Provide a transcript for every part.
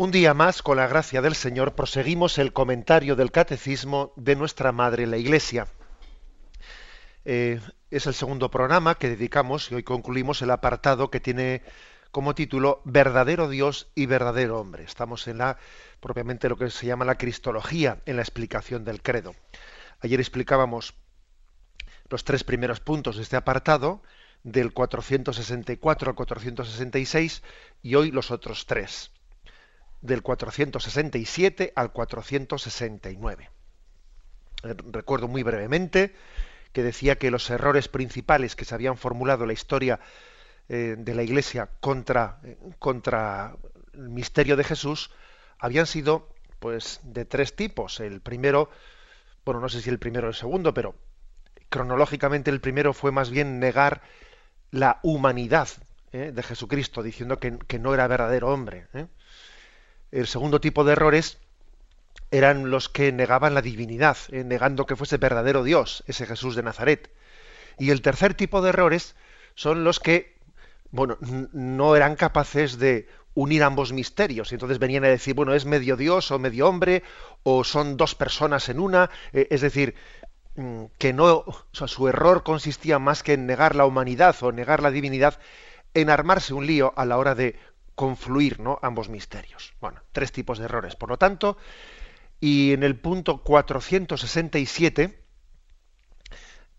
Un día más, con la gracia del Señor, proseguimos el comentario del Catecismo de nuestra Madre la Iglesia. Eh, es el segundo programa que dedicamos y hoy concluimos el apartado que tiene como título Verdadero Dios y verdadero hombre. Estamos en la propiamente lo que se llama la cristología, en la explicación del credo. Ayer explicábamos los tres primeros puntos de este apartado, del 464 al 466, y hoy los otros tres del 467 al 469. Eh, recuerdo muy brevemente que decía que los errores principales que se habían formulado en la historia eh, de la Iglesia contra, eh, contra el misterio de Jesús habían sido pues de tres tipos. El primero, bueno, no sé si el primero o el segundo, pero cronológicamente el primero fue más bien negar la humanidad de Jesucristo, diciendo que, que, no era verdadero hombre. El segundo tipo de errores eran los que negaban la divinidad, eh, negando que fuese verdadero Dios, ese Jesús de Nazaret. Y el tercer tipo de errores son los que, bueno, no eran capaces de unir ambos misterios. Y entonces venían a decir, bueno, es medio Dios o medio hombre, o son dos personas en una. Eh, es decir, mm, que no, su error consistía más que en negar la humanidad o negar la divinidad, en armarse un lío a la hora de confluir ¿no? ambos misterios. Bueno, tres tipos de errores. Por lo tanto, y en el punto 467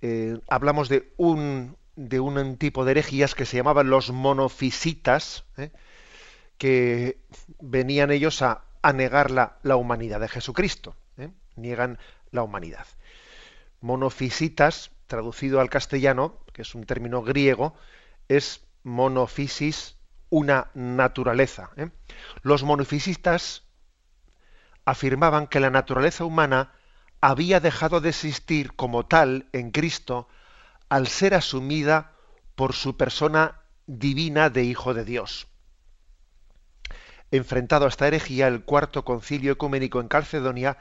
eh, hablamos de un, de un tipo de herejías que se llamaban los monofisitas, ¿eh? que venían ellos a, a negar la, la, humanidad de Jesucristo. ¿eh? Niegan la humanidad. Monofisitas, traducido al castellano, que es un término griego, es monofisis una naturaleza. ¿eh? Los monofisistas afirmaban que la naturaleza humana había dejado de existir como tal en Cristo al ser asumida por su persona divina de Hijo de Dios. Enfrentado a esta herejía, el cuarto concilio ecuménico en Calcedonia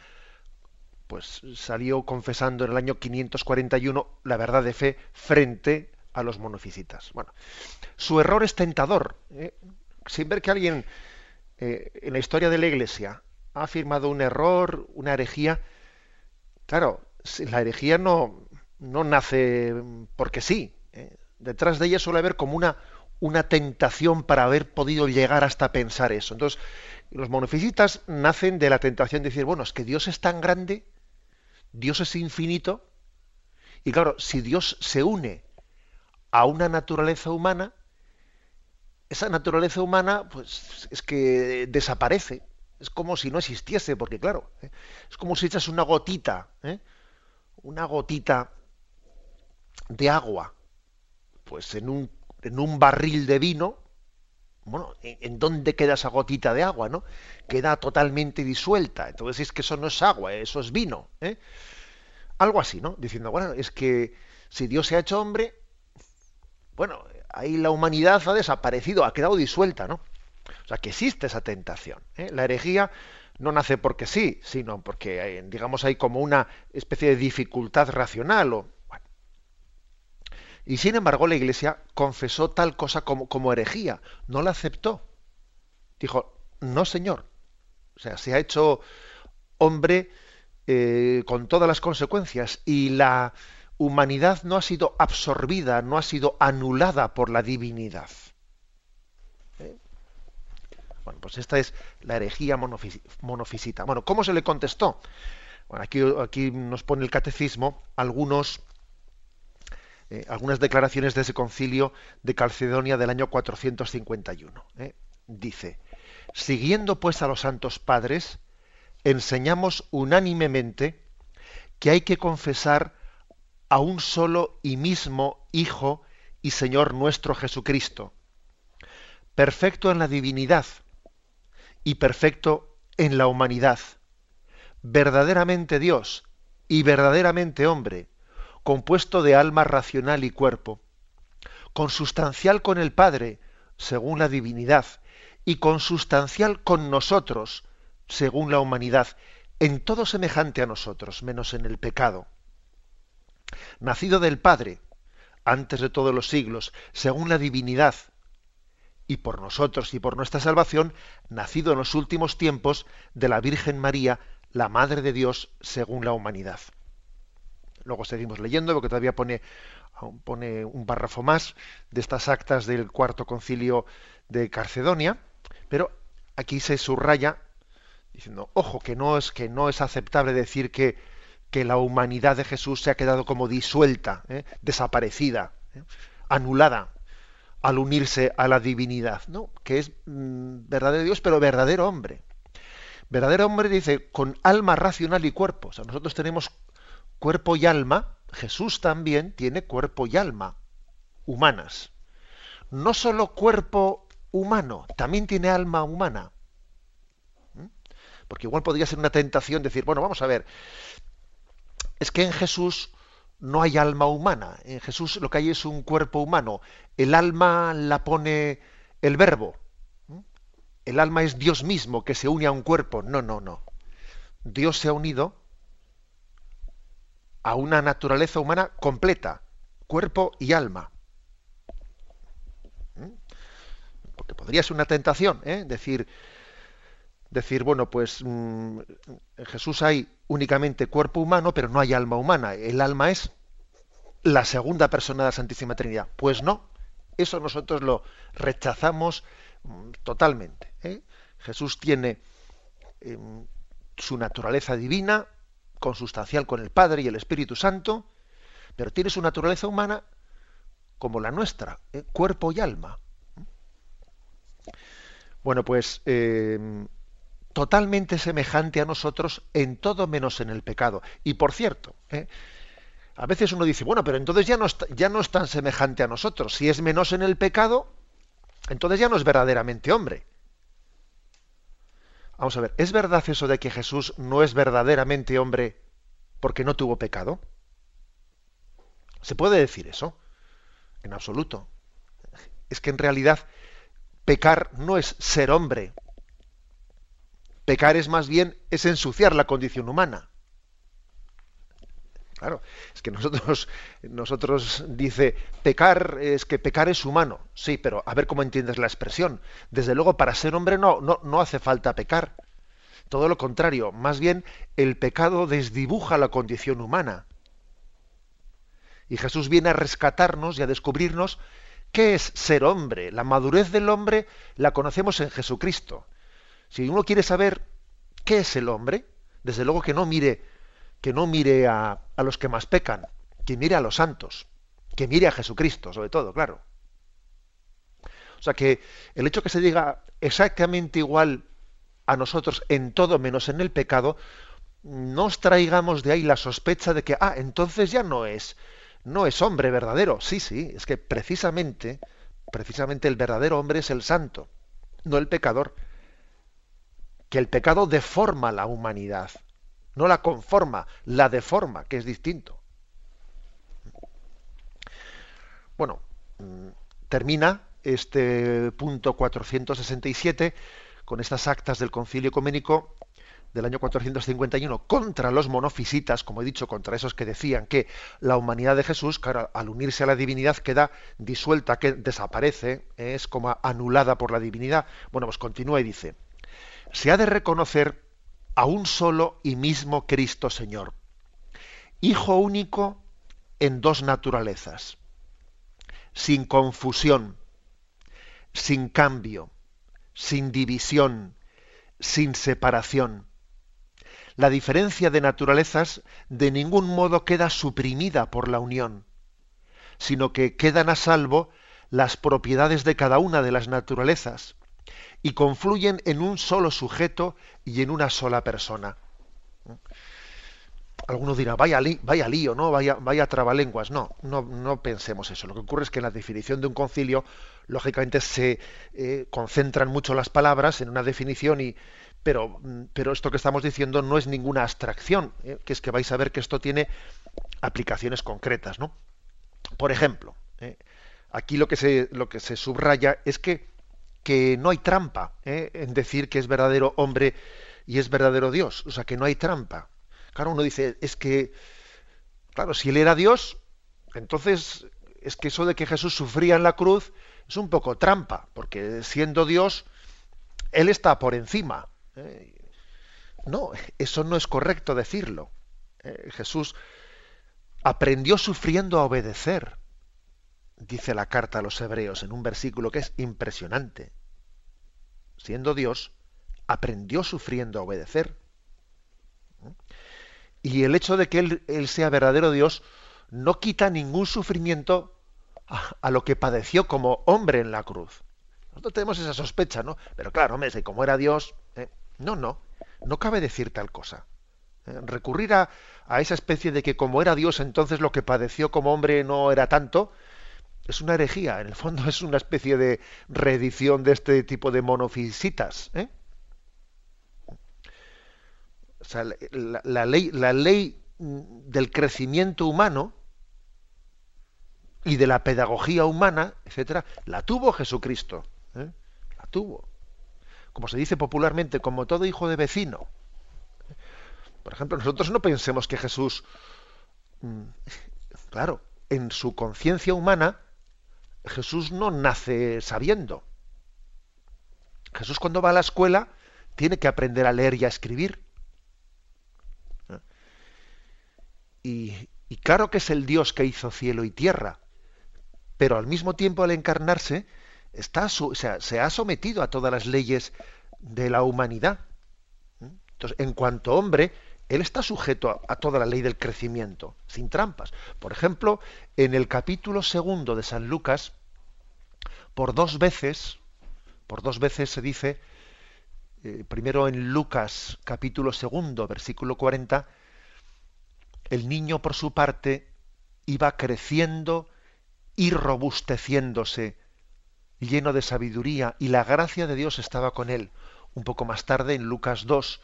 pues salió confesando en el año 541 la verdad de fe frente a los monofisitas. Bueno, su error es tentador. ¿eh? Sin ver que alguien eh, en la historia de la Iglesia ha afirmado un error, una herejía, claro, la herejía no, no nace porque sí. ¿eh? Detrás de ella suele haber como una, una tentación para haber podido llegar hasta pensar eso. Entonces, los monofisitas nacen de la tentación de decir, bueno, es que Dios es tan grande, Dios es infinito, y claro, si Dios se une a una naturaleza humana, esa naturaleza humana, pues es que desaparece. Es como si no existiese, porque claro, ¿eh? es como si echas una gotita, ¿eh? una gotita de agua, pues en un, en un barril de vino, bueno, ¿en, dónde queda esa gotita de agua, no? Queda totalmente disuelta. Entonces es que eso no es agua, eso es vino. ¿eh? Algo así, ¿no? Diciendo, bueno, es que si Dios se ha hecho hombre, bueno, ahí la humanidad ha desaparecido, ha quedado disuelta, ¿no? O sea, que existe esa tentación. ¿eh? La herejía no nace porque sí, sino porque, digamos, hay como una especie de dificultad racional. Y sin embargo, la Iglesia confesó tal cosa como, como herejía, no la aceptó. Dijo, no, señor. O sea, se ha hecho hombre eh, con todas las consecuencias y la humanidad no ha sido absorbida, no ha sido anulada por la divinidad. ¿Eh? Bueno, pues esta es la herejía monofisita. Bueno, ¿cómo se le contestó? Bueno, aquí, aquí nos pone el catecismo algunos, eh, algunas declaraciones de ese concilio de Calcedonia del año 451. ¿eh? Dice, siguiendo pues a los santos padres, enseñamos unánimemente que hay que confesar a un solo y mismo Hijo y Señor nuestro Jesucristo, perfecto en la divinidad y perfecto en la humanidad, verdaderamente Dios y verdaderamente hombre, compuesto de alma racional y cuerpo, consustancial con el Padre, según la divinidad, y consustancial con nosotros, según la humanidad, en todo semejante a nosotros, menos en el pecado. Nacido del Padre, antes de todos los siglos, según la divinidad, y por nosotros y por nuestra salvación, nacido en los últimos tiempos de la Virgen María, la Madre de Dios, según la humanidad. Luego seguimos leyendo, porque todavía pone, pone un párrafo más de estas actas del cuarto concilio de Carcedonia, pero aquí se subraya diciendo, ojo, que no es que no es aceptable decir que, que la humanidad de Jesús se ha quedado como disuelta, ¿eh? desaparecida, ¿eh? anulada al unirse a la divinidad, ¿no? Que es mm, verdadero Dios, pero verdadero hombre. Verdadero hombre dice con alma racional y cuerpo. O sea, nosotros tenemos cuerpo y alma. Jesús también tiene cuerpo y alma humanas. No solo cuerpo humano, también tiene alma humana. ¿Mm? Porque igual podría ser una tentación decir, bueno, vamos a ver, es que en Jesús no hay alma humana. En Jesús lo que hay es un cuerpo humano. El alma la pone el verbo. El alma es Dios mismo que se une a un cuerpo. No, no, no. Dios se ha unido a una naturaleza humana completa, cuerpo y alma. Porque podría ser una tentación, ¿eh? decir, decir, bueno, pues mm, en Jesús hay únicamente cuerpo humano, pero no hay alma humana. El alma es la segunda persona de la Santísima Trinidad. Pues no, eso nosotros lo rechazamos mm, totalmente. ¿eh? Jesús tiene em, su naturaleza divina, consustancial con el Padre y el Espíritu Santo, pero tiene su naturaleza humana como la nuestra, ¿eh? cuerpo y alma. Bueno, pues em, totalmente semejante a nosotros en todo menos en el pecado. Y por cierto, ¿eh? a veces uno dice, bueno, pero entonces ya no, ya no es tan semejante a nosotros. Si es menos en el pecado, entonces ya no es verdaderamente hombre. Vamos a ver, ¿es verdad eso de que Jesús no es verdaderamente hombre porque no tuvo pecado? ¿Se puede decir eso? En absoluto. Es que en realidad pecar no es ser hombre, Pecar es más bien es ensuciar la condición humana. Claro, es que nosotros, nosotros dice, pecar es que pecar es humano. Sí, pero a ver cómo entiendes la expresión. Desde luego, para ser hombre no, no, no hace falta pecar. Todo lo contrario, más bien el pecado desdibuja la condición humana. Y Jesús viene a rescatarnos y a descubrirnos qué es ser hombre. La madurez del hombre la conocemos en Jesucristo. Si uno quiere saber qué es el hombre, desde luego que no mire, que no mire a, los que más pecan, que mire a los santos, que mire a Jesucristo, sobre todo, claro. O sea que el hecho que se diga exactamente igual a nosotros en todo menos en el pecado, no os traigamos de ahí la sospecha de que, ah, entonces ya no es, no es hombre verdadero. Sí, sí, es que precisamente, precisamente el verdadero hombre es el santo, no el pecador que el pecado deforma la humanidad, no la conforma, la deforma, que es distinto. Bueno, mm, termina este punto 467 con estas actas del Concilio Ecuménico del año 451 contra los monofisitas, como he dicho, contra esos que decían que la humanidad de Jesús, al unirse a la divinidad, queda disuelta, que desaparece, es como anulada por la divinidad. Bueno, pues continúa y dice, se ha de reconocer a un solo y mismo Cristo Señor, Hijo único en dos naturalezas, sin confusión, sin cambio, sin división, sin separación. La diferencia de naturalezas de ningún modo queda suprimida por la unión, sino que quedan a salvo las propiedades de cada una de las naturalezas, y confluyen en un solo sujeto y en una sola persona. alguno dirá, vaya, vaya lío, ¿no? Vaya, vaya trabalenguas. No, no, no pensemos eso. Lo que ocurre es que en la definición de un concilio, lógicamente, se eh, concentran mucho las palabras en una definición y. Pero, pero esto que estamos diciendo no es ninguna abstracción, ¿eh? que es que vais a ver que esto tiene aplicaciones concretas, ¿no? Por ejemplo, ¿eh? aquí lo que se, lo que se subraya es que, que no hay trampa en decir que es verdadero hombre y es verdadero Dios. O sea, que no hay trampa. Claro, uno dice, es que, claro, si él era Dios, entonces es que eso de que Jesús sufría en la cruz es un poco trampa, porque siendo Dios, Él está por encima. ¿eh? No, eso no es correcto decirlo. ¿eh? Jesús aprendió sufriendo a obedecer, dice la carta a los hebreos en un versículo que es impresionante. Siendo Dios, aprendió sufriendo a obedecer. Y el hecho de que él, sea verdadero Dios no quita ningún sufrimiento a, lo que padeció como hombre en la cruz. Nosotros tenemos esa sospecha, ¿no? Pero claro, hombre, como era Dios, eh, no, no, no cabe decir tal cosa. Eh, recurrir a, esa especie de que como era Dios, entonces lo que padeció como hombre no era tanto, es una herejía. En el fondo es una especie de reedición de este tipo de monofisitas. ¿eh? O sea, la, ley, la ley del crecimiento humano y de la pedagogía humana, etcétera, la tuvo Jesucristo. ¿eh? La tuvo. Como se dice popularmente, como todo hijo de vecino. Por ejemplo, nosotros no pensemos que Jesús, mm, claro, en su conciencia humana, Jesús no nace sabiendo. Jesús cuando va a la escuela tiene que aprender a leer y a escribir. Y, claro que es el Dios que hizo cielo y tierra, pero al mismo tiempo al encarnarse está se ha sometido a todas las leyes de la humanidad. Entonces, en cuanto hombre, él está sujeto a, toda la ley del crecimiento, sin trampas. Por ejemplo, en el capítulo segundo de San Lucas, por dos veces, por dos veces se dice, eh, primero en Lucas capítulo segundo, versículo 40, el niño, por su parte, iba creciendo y robusteciéndose, lleno de sabiduría, y la gracia de Dios estaba con él. Un poco más tarde, en Lucas 2,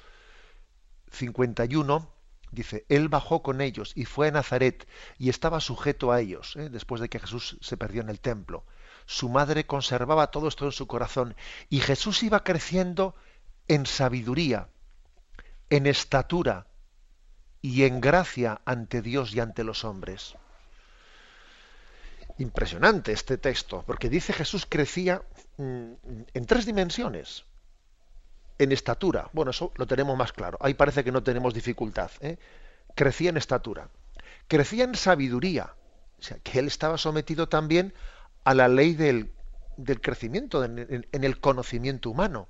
51, dice, Él bajó con ellos y fue a Nazaret y estaba sujeto a ellos, ¿eh? después de que Jesús se perdió en el templo. Su madre conservaba todo esto en su corazón y Jesús iba creciendo en sabiduría, en estatura, y en gracia ante Dios y ante los hombres. Impresionante este texto, porque dice Jesús crecía mm, en tres dimensiones. En estatura, bueno, eso lo tenemos más claro. Ahí parece que no tenemos dificultad. ¿eh? Crecía en estatura. Crecía en sabiduría. O sea, que él estaba sometido también a la ley del, crecimiento, en el conocimiento humano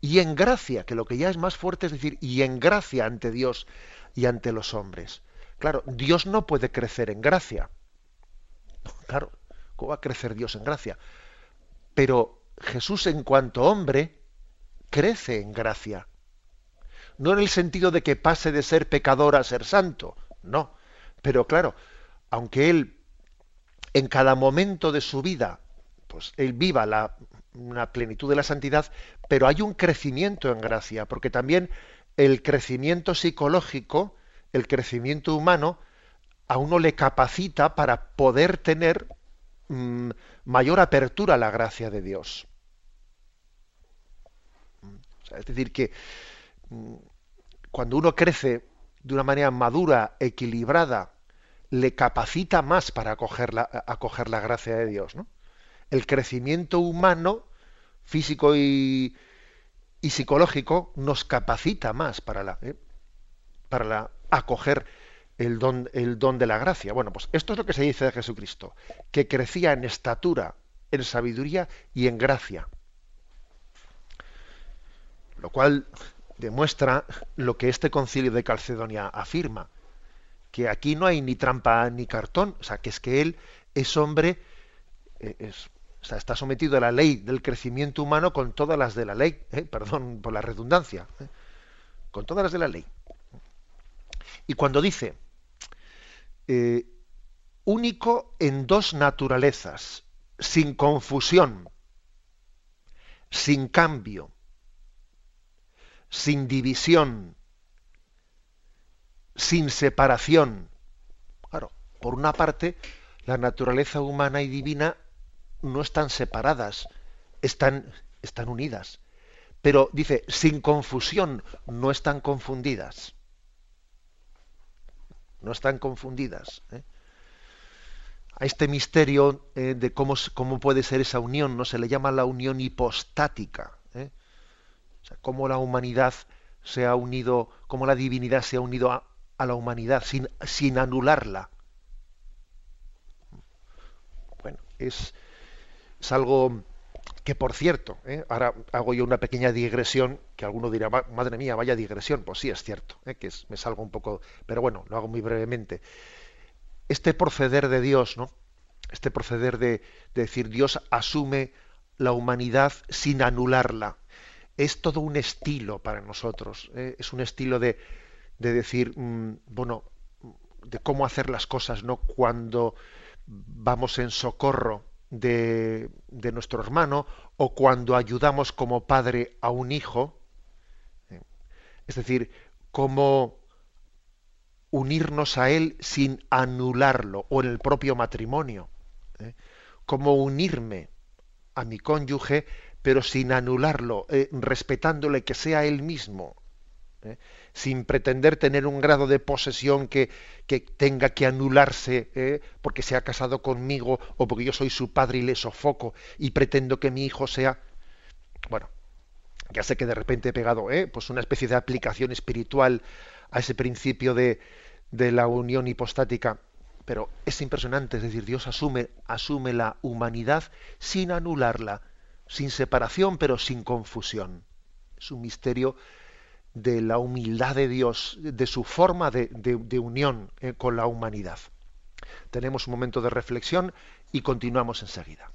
y en gracia, que lo que ya es más fuerte es decir, y en gracia ante Dios y ante los hombres. Claro, Dios no puede crecer en gracia. Claro, ¿cómo va a crecer Dios en gracia? Pero Jesús en cuanto hombre crece en gracia. No en el sentido de que pase de ser pecador a ser santo, no. Pero claro, aunque él en cada momento de su vida, pues él viva la una plenitud de la santidad, pero hay un crecimiento en gracia, porque también el crecimiento psicológico, el crecimiento humano, a uno le capacita para poder tener mm, mayor apertura a la gracia de Dios. es decir, que mm, cuando uno crece de una manera madura, equilibrada, le capacita más para acoger la, acoger la gracia de Dios. ¿no? El crecimiento humano físico y, psicológico nos capacita más para la, ¿eh? para la acoger el don, el don de la gracia. Bueno, pues esto es lo que se dice de Jesucristo, que crecía en estatura, en sabiduría y en gracia. Lo cual demuestra lo que este concilio de Calcedonia afirma, que aquí no hay ni trampa ni cartón, o sea, que es que él es hombre, eh, es, está sometido a la ley del crecimiento humano con todas las de la ley, ¿eh? perdón por la redundancia, ¿eh? con todas las de la ley. Y cuando dice eh, único en dos naturalezas, sin confusión, sin cambio, sin división, sin separación. Claro, por una parte, la naturaleza humana y divina no están separadas, están, están unidas. Pero dice, sin confusión, no están confundidas. No están confundidas. ¿eh? A este misterio eh, de cómo, cómo, puede ser esa unión, no se le llama la unión hipostática. ¿eh? O sea, cómo la humanidad se ha unido, cómo la divinidad se ha unido a, a la humanidad sin, sin anularla. Bueno, es, es algo que por cierto, ¿eh? ahora hago yo una pequeña digresión, que alguno dirá, madre mía, vaya digresión, pues sí, es cierto, ¿eh? que me salgo un poco, pero bueno, lo hago muy brevemente. Este proceder de Dios, ¿no? Este proceder de, decir Dios asume la humanidad sin anularla, es todo un estilo para nosotros, ¿eh? es un estilo de, de decir, mm, bueno, de cómo hacer las cosas, ¿no? Cuando vamos en socorro de, nuestro hermano o cuando ayudamos como padre a un hijo. ¿eh? Es decir, cómo unirnos a él sin anularlo o en el propio matrimonio. ¿eh? Cómo unirme a mi cónyuge pero sin anularlo, eh, respetándole que sea él mismo. ¿eh? Sin pretender tener un grado de posesión que, que tenga que anularse ¿eh? porque se ha casado conmigo o porque yo soy su padre y le sofoco y pretendo que mi hijo sea bueno ya sé que de repente he pegado ¿eh? pues una especie de aplicación espiritual a ese principio de, de la unión hipostática pero es impresionante es decir Dios asume asume la humanidad sin anularla sin separación pero sin confusión es un misterio de la humildad de Dios, de su forma de, unión eh, con la humanidad. Tenemos un momento de reflexión y continuamos enseguida.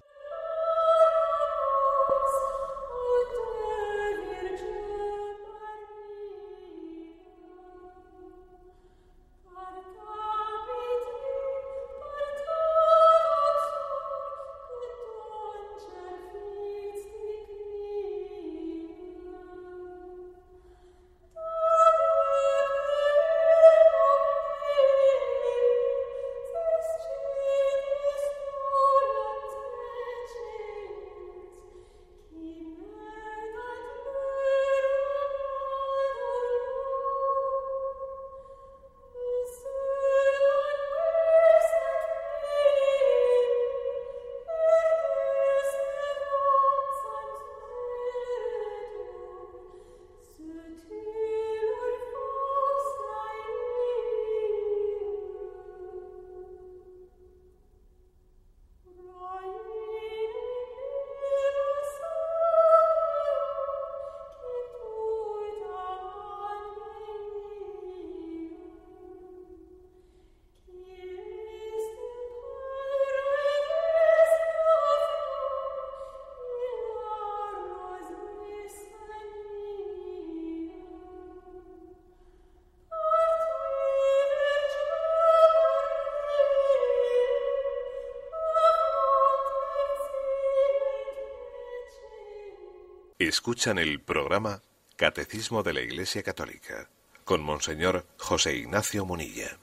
Escuchan el programa Catecismo de la Iglesia Católica con Monseñor José Ignacio Munilla.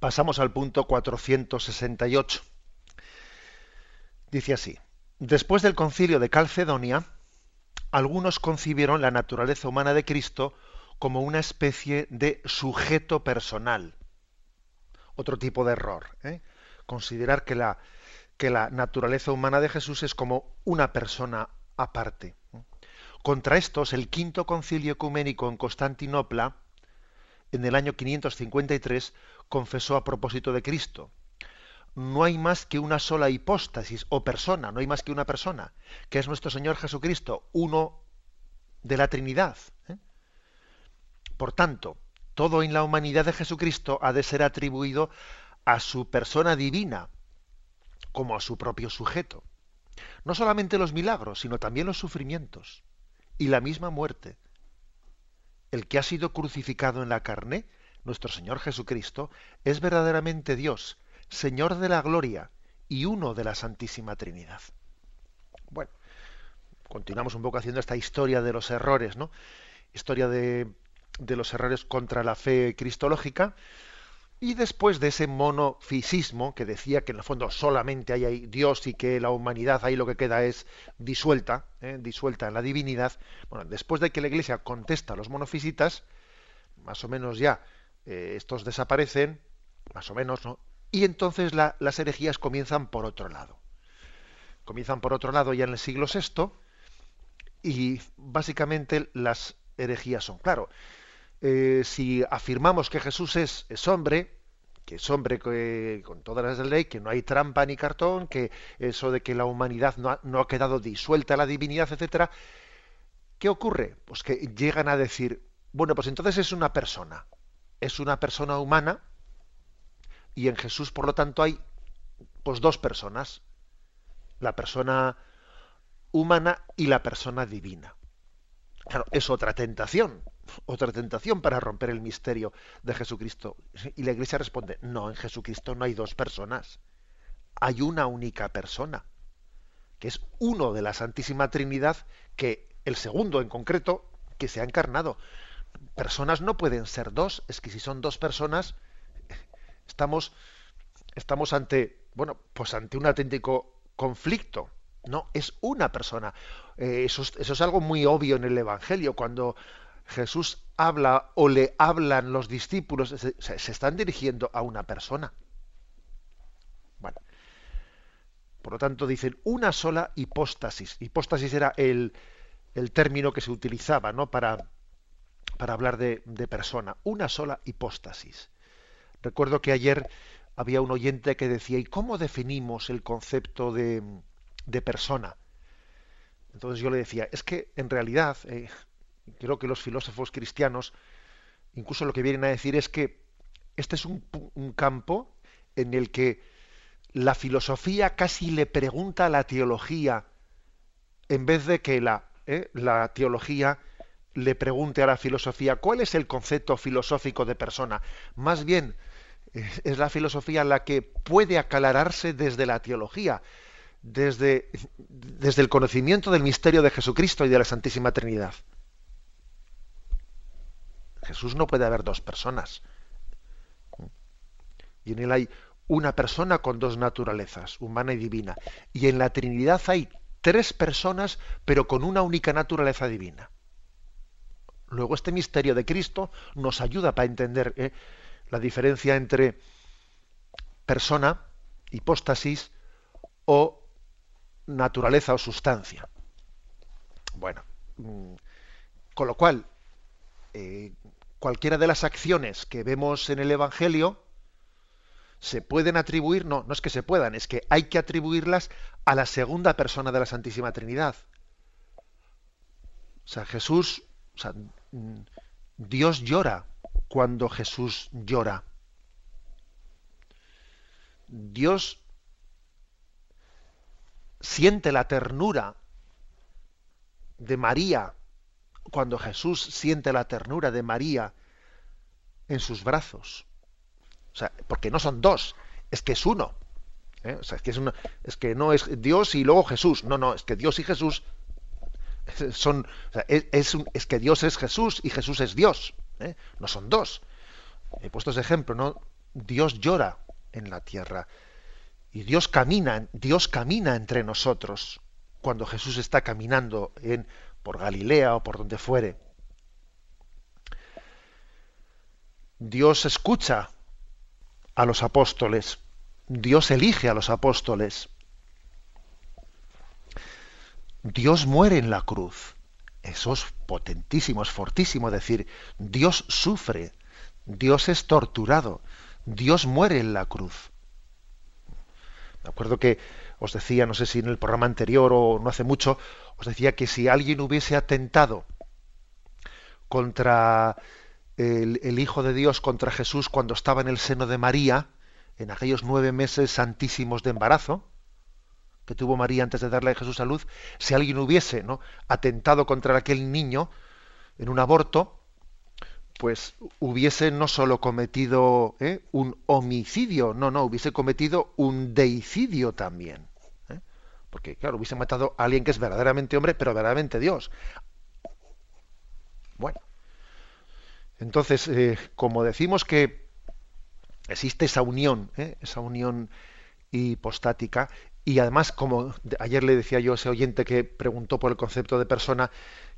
Pasamos al punto 468. Dice así, después del concilio de Calcedonia, algunos concibieron la naturaleza humana de Cristo como una especie de sujeto personal. Otro tipo de error. ¿eh? Considerar que la, que la naturaleza humana de Jesús es como una persona aparte. Contra estos, el quinto concilio ecuménico en Constantinopla, en el año 553, confesó a propósito de Cristo. No hay más que una sola hipóstasis o persona, no hay más que una persona, que es nuestro Señor Jesucristo, uno de la Trinidad. ¿eh? Por tanto, todo en la humanidad de Jesucristo ha de ser atribuido a su persona divina, como a su propio sujeto. No solamente los milagros, sino también los sufrimientos y la misma muerte. El que ha sido crucificado en la carne nuestro Señor Jesucristo, es verdaderamente Dios, Señor de la gloria y uno de la Santísima Trinidad. Bueno, continuamos un poco haciendo esta historia de los errores, ¿no? Historia de, de los errores contra la fe cristológica. Y después de ese monofisismo que decía que en el fondo solamente hay Dios y que la humanidad ahí lo que queda es disuelta, ¿eh? disuelta en la divinidad, bueno, después de que la Iglesia contesta a los monofisitas, más o menos ya eh, estos desaparecen, más o menos, ¿no? Y entonces las herejías comienzan por otro lado. Comienzan por otro lado ya en el siglo VI y básicamente las herejías son, claro, eh, si afirmamos que Jesús es, hombre, que es hombre con todas las de ley, que no hay trampa ni cartón, que eso de que la humanidad no ha, no ha quedado disuelta la divinidad, etcétera, ¿qué ocurre? Pues que llegan a decir, bueno, pues entonces es una persona, es una persona humana, y en Jesús, por lo tanto, hay pues dos personas, la persona humana y la persona divina. Claro, es otra tentación, otra tentación para romper el misterio de Jesucristo. Y la Iglesia responde, no, en Jesucristo no hay dos personas, hay una única persona, que es uno de la Santísima Trinidad, que el segundo en concreto, que se ha encarnado. Personas no pueden ser dos, es que si son dos personas, estamos, estamos ante, bueno, pues ante un auténtico conflicto. No, es una persona. Eh, eso, eso es algo muy obvio en el Evangelio. Cuando Jesús habla o le hablan los discípulos, se, están dirigiendo a una persona. Bueno, por lo tanto dicen una sola hipóstasis. Hipóstasis era el, el término que se utilizaba ¿no? para, para hablar de, persona. Una sola hipóstasis. Recuerdo que ayer había un oyente que decía, ¿y cómo definimos el concepto de, de persona? Entonces yo le decía, es que en realidad eh, creo que los filósofos cristianos incluso lo que vienen a decir es que este es un, campo en el que la filosofía casi le pregunta a la teología en vez de que la, eh, teología le pregunte a la filosofía cuál es el concepto filosófico de persona. Más bien eh, es la filosofía la que puede aclararse desde la teología, desde el conocimiento del misterio de Jesucristo y de la Santísima Trinidad. Jesús no puede haber dos personas. Y en él hay una persona con dos naturalezas, humana y divina. Y en la Trinidad hay tres personas, pero con una única naturaleza divina. Luego este misterio de Cristo nos ayuda para entender ¿eh? la diferencia entre persona, hipóstasis o naturaleza o sustancia. Bueno, mm, con lo cual, eh, cualquiera de las acciones que vemos en el Evangelio se pueden atribuir, no, no es que se puedan, es que hay que atribuirlas a la segunda persona de la Santísima Trinidad. O sea, Jesús, Dios llora cuando Jesús llora. Dios siente la ternura de María cuando Jesús siente la ternura de María en sus brazos. O sea, porque no son dos, es que es uno. ¿eh? O sea, es que, es, es que no es Dios y luego Jesús. No, no, es que Dios y Jesús son. es, que Dios es Jesús y Jesús es Dios. ¿eh? No son dos. He puesto ese ejemplo, ¿no? Dios llora en la tierra. Y Dios camina, Dios camina entre nosotros cuando Jesús está caminando en por Galilea o por donde fuere. Dios escucha a los apóstoles, Dios elige a los apóstoles. Dios muere en la cruz. Eso es potentísimo, es fortísimo decir, Dios sufre, Dios es torturado, Dios muere en la cruz. Me acuerdo que os decía, no sé si en el programa anterior o no hace mucho, os decía que si alguien hubiese atentado contra el, Hijo de Dios, contra Jesús, cuando estaba en el seno de María, en aquellos nueve meses santísimos de embarazo, que tuvo María antes de darle a Jesús a luz, si alguien hubiese ¿no? atentado contra aquel niño en un aborto, pues hubiese no solo cometido ¿eh? un homicidio, no, no, hubiese cometido un deicidio también. ¿Eh? Porque, claro, hubiese matado a alguien que es verdaderamente hombre, pero verdaderamente Dios. Bueno, entonces, eh, como decimos que existe esa unión, esa unión hipostática, y además, como ayer le decía yo a ese oyente que preguntó por el concepto de persona,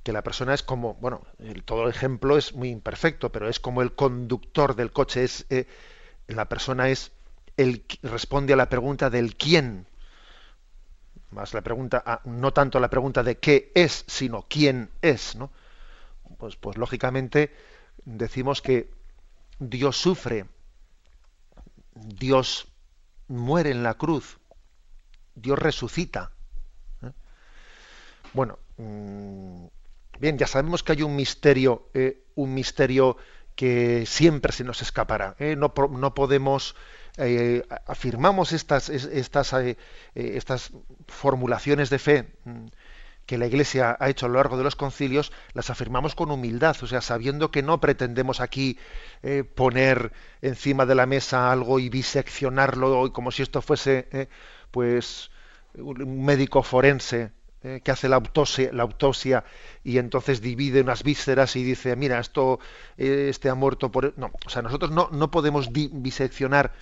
que la persona es como, bueno, todo el ejemplo es muy imperfecto, pero es como el conductor del coche, es eh, la persona es el responde a la pregunta del quién, más la pregunta, no tanto la pregunta de qué es, sino quién es, ¿no? Pues, pues lógicamente decimos que Dios sufre, Dios muere en la cruz, Dios resucita. ¿eh? Bueno, mm, Bien, ya sabemos que hay un misterio, eh, un misterio que siempre se nos escapará. ¿eh? No, podemos eh, afirmamos estas, estas, estas formulaciones de fe mm, que la Iglesia ha hecho a lo largo de los concilios, las afirmamos con humildad, o sea, sabiendo que no pretendemos aquí poner encima de la mesa algo y biseccionarlo como si esto fuese, pues, un médico forense eh, que hace la autopsia, y entonces divide unas vísceras y dice, mira, esto eh, este ha muerto por... No, o sea, nosotros no, no podemos biseccionar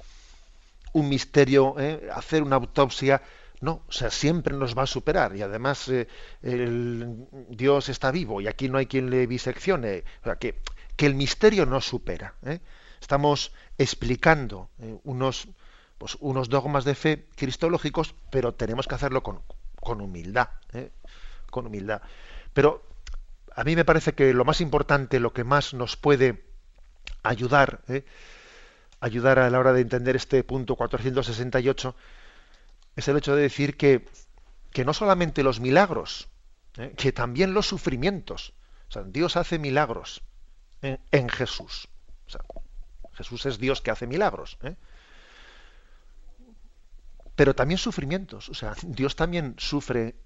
un misterio, eh, hacer una autopsia, no, o sea, siempre nos va a superar y además el, Dios está vivo y aquí no hay quien le biseccione, o sea, que, que el misterio no supera. Estamos explicando unos, pues, unos dogmas de fe cristológicos, pero tenemos que hacerlo con, con humildad, ¿eh? con humildad. Pero a mí me parece que lo más importante, lo que más nos puede ayudar, ¿eh? Ayudar a la hora de entender este punto 468, es el hecho de decir que, que no solamente los milagros, ¿eh? que también los sufrimientos. O sea, Dios hace milagros en Jesús. Jesús es Dios que hace milagros pero también sufrimientos. O sea, Dios también sufre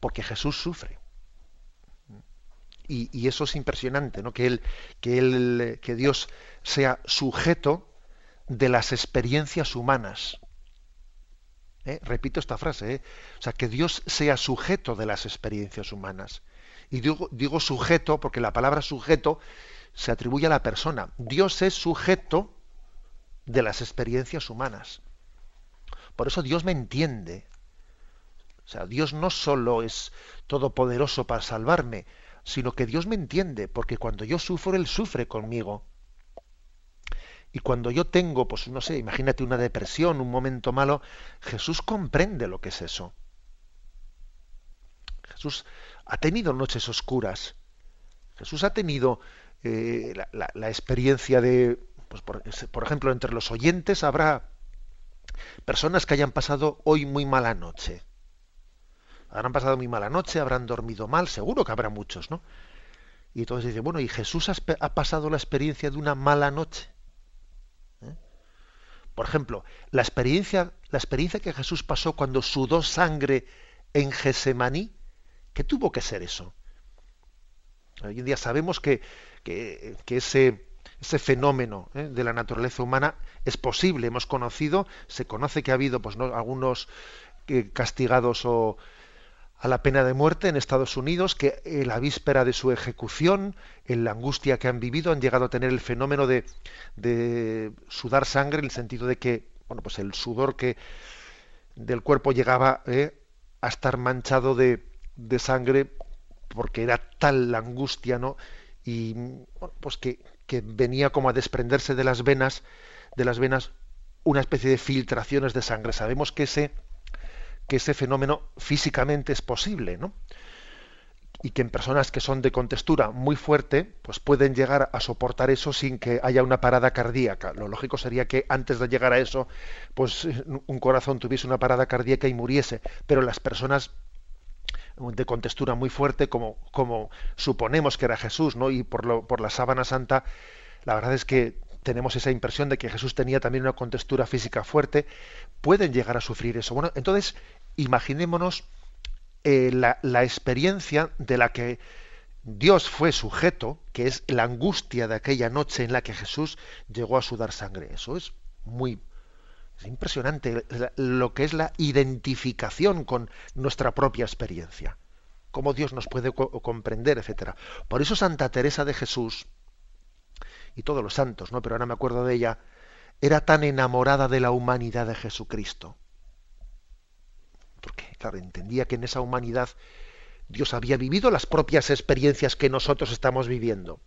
porque Jesús sufre. Y, eso es impresionante, ¿no? Que él, que él, que Dios sea sujeto de las experiencias humanas. ¿Eh? Repito esta frase, ¿eh? o sea, que Dios sea sujeto de las experiencias humanas. Y digo, sujeto porque la palabra sujeto se atribuye a la persona. Dios es sujeto de las experiencias humanas. Por eso Dios me entiende. O sea, Dios no solo es todopoderoso para salvarme, sino que Dios me entiende, porque cuando yo sufro, Él sufre conmigo. Y cuando yo tengo, pues no sé, imagínate una depresión, un momento malo, Jesús comprende lo que es eso. Jesús ha tenido noches oscuras. Jesús ha tenido eh, la, experiencia de, pues por, por, ejemplo, entre los oyentes habrá Personas que hayan pasado hoy muy mala noche. Habrán pasado muy mala noche, habrán dormido mal, seguro que habrá muchos, ¿no? Y entonces dice, bueno, ¿y Jesús ha, pasado la experiencia de una mala noche? ¿Eh? Por ejemplo, la experiencia, la experiencia que Jesús pasó cuando sudó sangre en Gesemaní, ¿qué tuvo que ser eso? Hoy en día sabemos que, que ese, ese fenómeno ¿eh? de la naturaleza humana es posible. Hemos conocido, se conoce que ha habido pues, ¿no? algunos eh, castigados o a la pena de muerte en Estados Unidos que en la víspera de su ejecución, en la angustia que han vivido, han llegado a tener el fenómeno de, de sudar sangre en el sentido de que bueno, pues el sudor que del cuerpo llegaba ¿eh? a estar manchado de, de sangre porque era tal la angustia, ¿no? Y bueno, pues que, que venía como a desprenderse de las venas, de las venas una especie de filtraciones de sangre. Sabemos que ese, que ese fenómeno físicamente es posible, ¿no? Y que en personas que son de contextura muy fuerte, pues pueden llegar a soportar eso sin que haya una parada cardíaca. Lo lógico sería que antes de llegar a eso, pues un corazón tuviese una parada cardíaca y muriese. Pero las personas de contextura muy fuerte, como, como suponemos que era Jesús, ¿no? Y por, lo, por la sábana santa, la verdad es que tenemos esa impresión de que Jesús tenía también una contextura física fuerte, pueden llegar a sufrir eso. Bueno, entonces, imaginémonos eh, la, experiencia de la que Dios fue sujeto, que es la angustia de aquella noche en la que Jesús llegó a sudar sangre. Eso es muy es impresionante lo que es la identificación con nuestra propia experiencia, cómo Dios nos puede comprender, etcétera. Por eso Santa Teresa de Jesús y todos los santos, ¿no? Pero ahora me acuerdo de ella, era tan enamorada de la humanidad de Jesucristo. Porque, claro, entendía que en esa humanidad Dios había vivido las propias experiencias que nosotros estamos viviendo,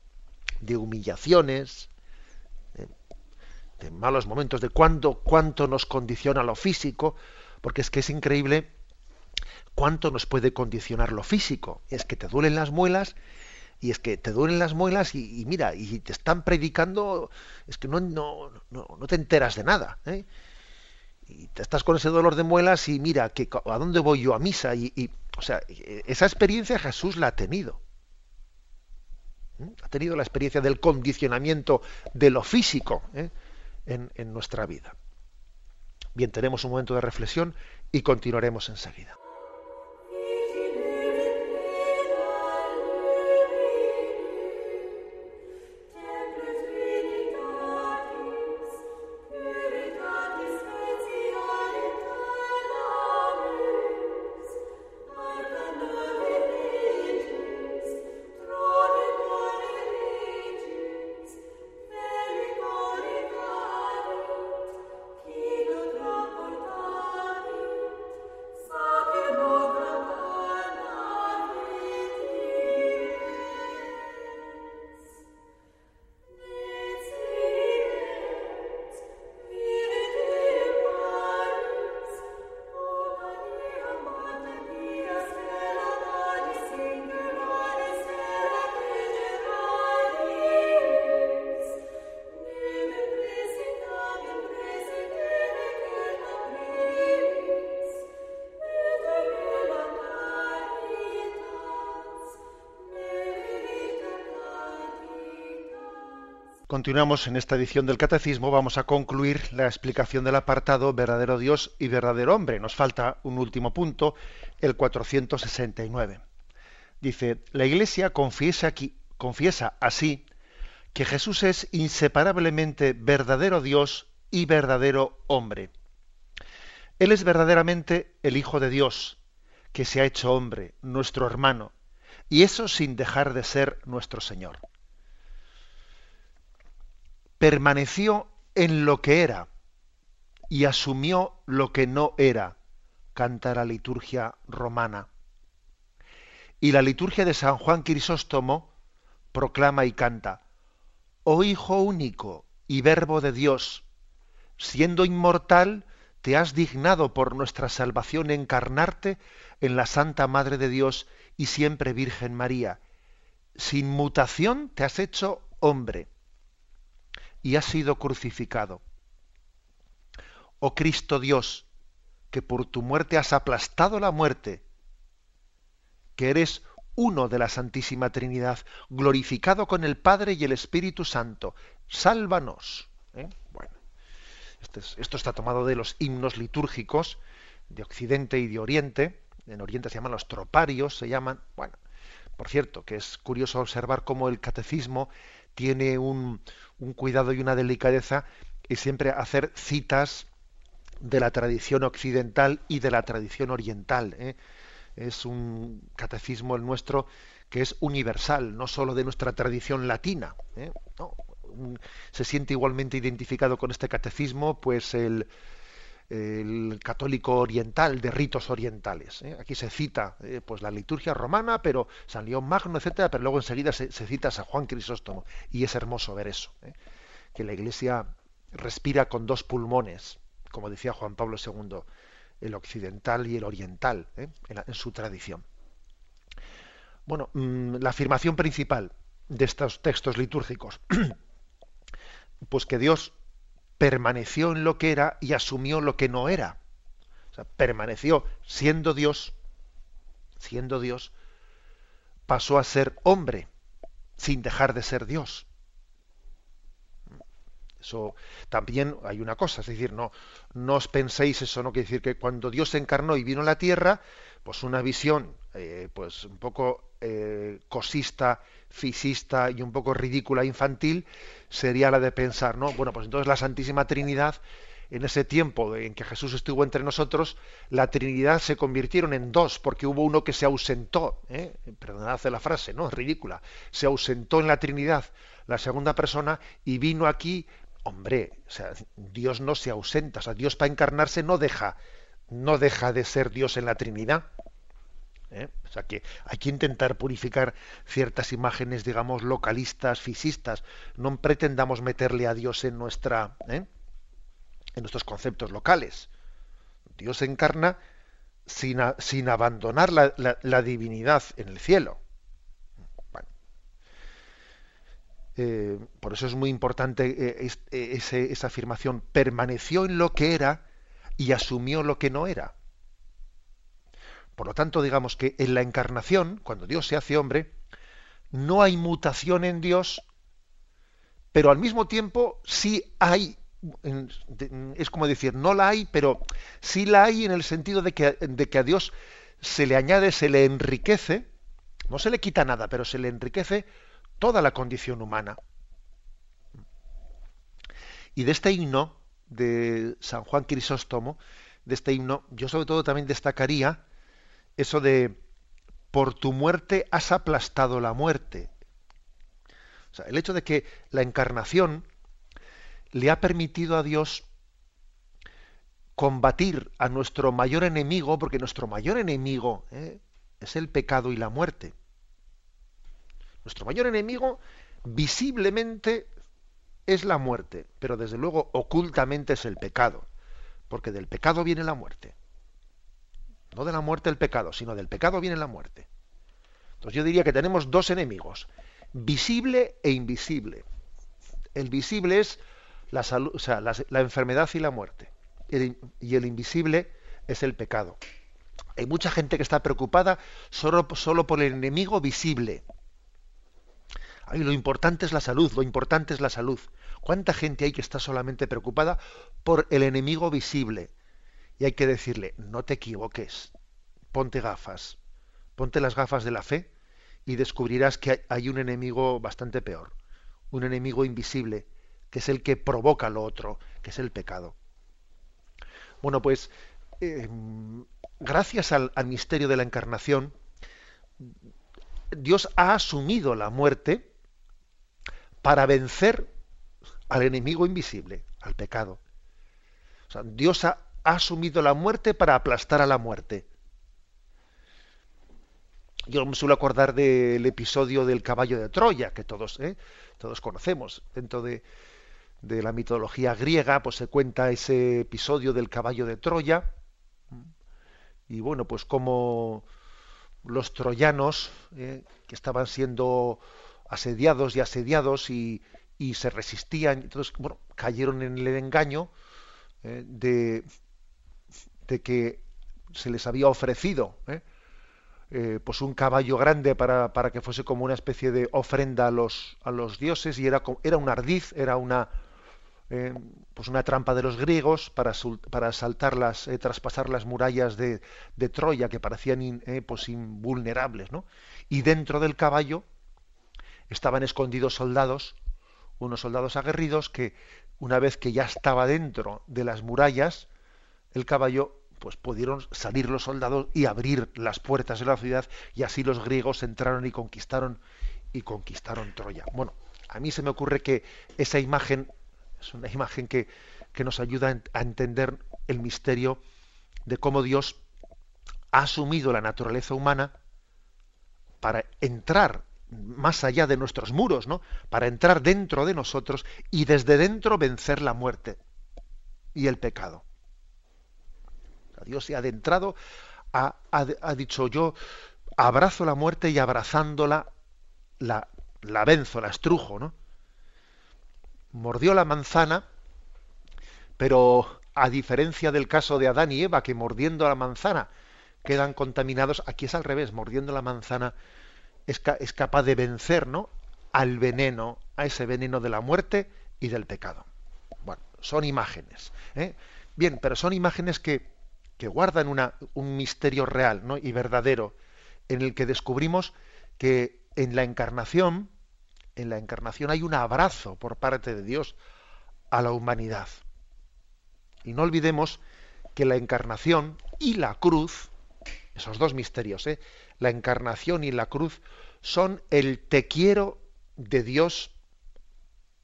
de humillaciones, de, malos momentos, de cuánto, cuánto nos condiciona lo físico, porque es que es increíble cuánto nos puede condicionar lo físico. Es que te duelen las muelas y es que te duelen las muelas y, mira, y te están predicando, es que no, no, no, te enteras de nada. ¿eh? Y te estás con ese dolor de muelas y mira, que, ¿a dónde voy yo a misa? y o sea, esa experiencia Jesús la ha tenido. ¿Mm? Ha tenido la experiencia del condicionamiento de lo físico ¿eh? en, en nuestra vida. Bien, tenemos un momento de reflexión y continuaremos enseguida. Continuamos en esta edición del Catecismo, vamos a concluir la explicación del apartado verdadero Dios y verdadero hombre. Nos falta un último punto, el 469. Dice, la Iglesia confiesa, aquí, confiesa así que Jesús es inseparablemente verdadero Dios y verdadero hombre. Él es verdaderamente el Hijo de Dios, que se ha hecho hombre, nuestro hermano, y eso sin dejar de ser nuestro Señor permaneció en lo que era y asumió lo que no era, canta la liturgia romana. Y la liturgia de San Juan Crisóstomo proclama y canta, Oh Hijo único y Verbo de Dios, siendo inmortal, te has dignado por nuestra salvación encarnarte en la Santa Madre de Dios y siempre Virgen María. Sin mutación te has hecho hombre y ha sido crucificado. Oh Cristo Dios, que por tu muerte has aplastado la muerte, que eres uno de la Santísima Trinidad, glorificado con el Padre y el Espíritu Santo, sálvanos. ¿eh? Bueno, este esto está tomado de los himnos litúrgicos de Occidente y de Oriente. En Oriente se llaman los troparios, se llaman. Bueno, por cierto, que es curioso observar cómo el catecismo tiene un, un cuidado y una delicadeza y siempre hacer citas de la tradición occidental y de la tradición oriental. ¿eh? Es un catecismo el nuestro que es universal, no solo de nuestra tradición latina. ¿eh? se siente igualmente identificado con este catecismo, pues el, el católico oriental, de ritos orientales. ¿eh? Aquí se cita pues la liturgia romana, pero San León Magno, etcétera, pero luego enseguida se, cita a San Juan Crisóstomo. Y es hermoso ver eso, ¿eh? que la Iglesia respira con dos pulmones, como decía Juan Pablo II, el occidental y el oriental, ¿eh? en, su tradición. Bueno, mm, la afirmación principal de estos textos litúrgicos, pues que Dios permaneció en lo que era y asumió lo que no era. Permaneció siendo Dios, siendo Dios, pasó a ser hombre sin dejar de ser Dios. Eso también hay una cosa, es decir, no, no os penséis eso, no quiere decir que cuando Dios se encarnó y vino a la tierra, pues una visión, eh, pues un poco eh, cosista, fisista y un poco ridícula infantil sería la de pensar, ¿no? Bueno, pues entonces la Santísima Trinidad en ese tiempo en que Jesús estuvo entre nosotros, la Trinidad se convirtieron en dos, porque hubo uno que se ausentó, ¿eh? perdonad la frase, ¿no? Ridícula. Se ausentó en la Trinidad la segunda persona y vino aquí, hombre, o sea, Dios no se ausenta, o sea, Dios para encarnarse no deja, no deja de ser Dios en la Trinidad. ¿Eh? O sea que hay que intentar purificar ciertas imágenes, digamos, localistas, fisistas. No pretendamos meterle a Dios en nuestra, ¿eh? en nuestros conceptos locales. Dios se encarna sin, abandonar la, divinidad en el cielo. Eh, por eso es muy importante esa afirmación. Permaneció en lo que era y asumió lo que no era. Por lo tanto, digamos que en la encarnación, cuando Dios se hace hombre, no hay mutación en Dios, pero al mismo tiempo sí hay, es como decir, no la hay, pero sí la hay en el sentido de que, de que a Dios se le añade, se le enriquece, no se le quita nada, pero se le enriquece toda la condición humana. Y de este himno de San Juan Crisóstomo, de este himno, yo sobre todo también destacaría eso de por tu muerte has aplastado la muerte. O sea, el hecho de que la encarnación le ha permitido a Dios combatir a nuestro mayor enemigo, porque nuestro mayor enemigo ¿eh? es el pecado y la muerte. Nuestro mayor enemigo visiblemente es la muerte, pero desde luego ocultamente es el pecado, porque del pecado viene la muerte. No de la muerte el pecado, sino del pecado viene la muerte. Entonces yo diría que tenemos dos enemigos, visible e invisible. El visible es la, salud, o sea, la, enfermedad y la muerte. y el invisible es el pecado. Hay mucha gente que está preocupada solo, solo por el enemigo visible. Ay, lo importante es la salud, lo importante es la salud. ¿Cuánta gente hay que está solamente preocupada por el enemigo visible? Y hay que decirle, no te equivoques, ponte gafas, ponte las gafas de la fe y descubrirás que hay un enemigo bastante peor, un enemigo invisible, que es el que provoca lo otro, que es el pecado. Bueno, pues em, gracias al, al misterio de la encarnación, Dios ha asumido la muerte para vencer al enemigo invisible, al pecado. O sea, Dios ha, ha asumido la muerte para aplastar a la muerte. Yo me suelo acordar del episodio del caballo de Troya, que todos, ¿eh? todos conocemos. Dentro de, la mitología griega, pues se cuenta ese episodio del caballo de Troya. Y bueno, pues como los troyanos, ¿eh? que estaban siendo asediados y asediados y, y se resistían, entonces, bueno, cayeron en el engaño ¿eh? de, de que se les había ofrecido ¿eh? Eh, pues un caballo grande para, para, que fuese como una especie de ofrenda a los, a los dioses y era, era un ardiz, era una, eh, pues una trampa de los griegos para, para saltar las, traspasar las murallas de, Troya que parecían pues invulnerables. ¿no? Y dentro del caballo estaban escondidos soldados, unos soldados aguerridos que una vez que ya estaba dentro de las murallas, el caballo, pues pudieron salir los soldados y abrir las puertas de la ciudad y así los griegos entraron y conquistaron y conquistaron Troya. Bueno, a mí se me ocurre que esa imagen es una imagen que, que nos ayuda a entender el misterio de cómo Dios ha asumido la naturaleza humana para entrar más allá de nuestros muros, ¿no? Para entrar dentro de nosotros y desde dentro vencer la muerte y el pecado. Dios se ha adentrado, ha, dicho yo, abrazo la muerte y abrazándola la, la venzo, la estrujo, ¿no? Mordió la manzana, pero a diferencia del caso de Adán y Eva, que mordiendo la manzana quedan contaminados, aquí es al revés, mordiendo la manzana es, capaz de vencer, ¿no? al veneno, a ese veneno de la muerte y del pecado. Bueno, son imágenes. ¿eh? Bien, pero son imágenes que que guardan una, un misterio real ¿no? y verdadero, en el que descubrimos que en la encarnación, en la encarnación hay un abrazo por parte de Dios a la humanidad. Y no olvidemos que la encarnación y la cruz, esos dos misterios, ¿eh? la encarnación y la cruz, son el te quiero de Dios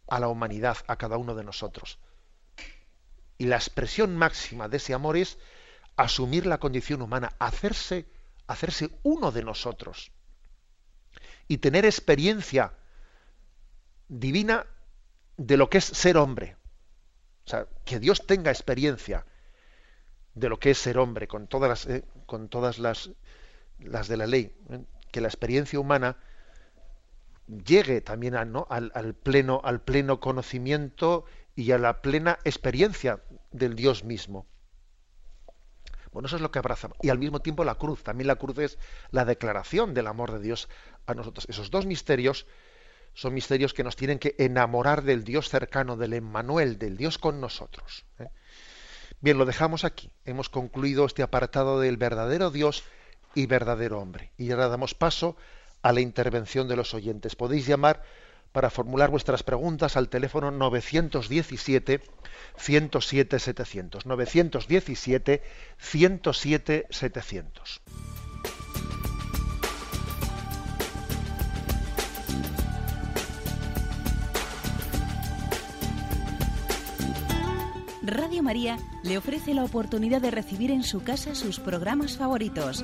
a la humanidad, a cada uno de nosotros. Y la expresión máxima de ese amor es asumir la condición humana, hacerse, hacerse uno de nosotros y tener experiencia divina de lo que es ser hombre. O sea, que Dios tenga experiencia de lo que es ser hombre, con todas las, eh, con todas las, las de la ley, ¿eh? que la experiencia humana llegue también ¿no? al, al, pleno, al pleno conocimiento y a la plena experiencia del Dios mismo. Bueno, eso es lo que abraza. Y al mismo tiempo la cruz. También la cruz es la declaración del amor de Dios a nosotros. Esos dos misterios son misterios que nos tienen que enamorar del Dios cercano, del Emmanuel, del Dios con nosotros. ¿eh? Bien, lo dejamos aquí. Hemos concluido este apartado del verdadero Dios y verdadero hombre. Y ahora damos paso a la intervención de los oyentes. Podéis llamar para formular vuestras preguntas al teléfono 917 107 700. 917 107 700. Radio María le ofrece la oportunidad de recibir en su casa sus programas favoritos.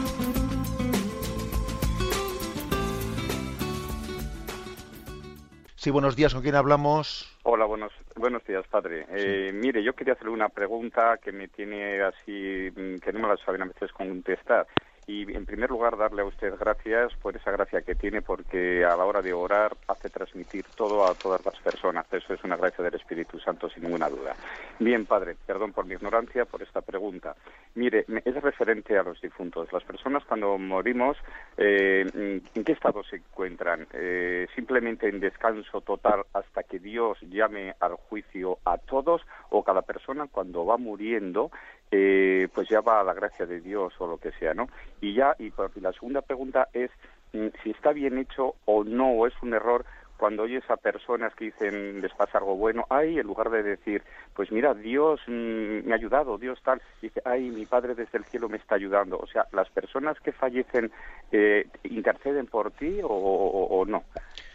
Sí, buenos días. ¿Con quién hablamos? Hola, buenos, buenos días, padre. Eh, mire, yo quería hacerle una pregunta que me tiene así, mm, que no me la saben a veces contestar. Y en primer lugar, darle a usted gracias por esa gracia que tiene, porque a la hora de orar hace transmitir todo a todas las personas. Eso es una gracia del Espíritu Santo, sin ninguna duda. Bien, padre, perdón por mi ignorancia por esta pregunta. Mire, es referente a los difuntos. Las personas cuando morimos, eh, ¿en qué estado se encuentran? Eh, ¿Simplemente en descanso total hasta que Dios llame al juicio a todos? ¿O cada persona cuando va muriendo eh, pues ya va a la gracia de Dios o lo que sea, ¿no? Y ya, y, la segunda pregunta es mm, si está bien hecho o no, o es un error cuando oyes a personas que dicen les pasa algo bueno, ay, en lugar de decir, pues mira, Dios mm, me ha ayudado, Dios tal, dice, ay, mi Padre desde el cielo me está ayudando. O sea, las personas que fallecen eh, interceden por ti o, no.